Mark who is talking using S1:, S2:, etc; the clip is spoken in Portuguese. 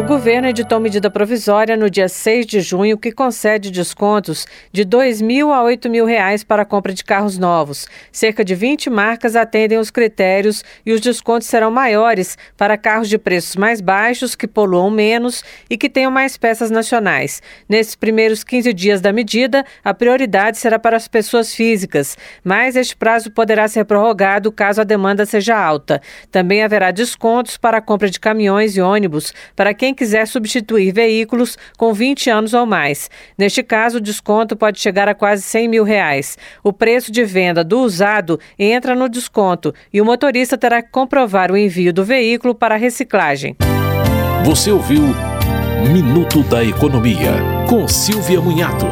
S1: O governo editou medida provisória no dia 6 de junho que concede descontos de R$ 2 mil a 8 mil reais para a compra de carros novos. Cerca de 20 marcas atendem os critérios e os descontos serão maiores para carros de preços mais baixos, que poluam menos e que tenham mais peças nacionais. Nesses primeiros 15 dias da medida, a prioridade será para as pessoas físicas, mas este prazo poderá ser prorrogado caso a demanda seja alta. Também haverá descontos para a compra de caminhões e ônibus para quem quiser substituir veículos com 20 anos ou mais. Neste caso, o desconto pode chegar a quase 100 mil reais. O preço de venda do usado entra no desconto e o motorista terá que comprovar o envio do veículo para reciclagem.
S2: Você ouviu Minuto da Economia, com Silvia Munhato.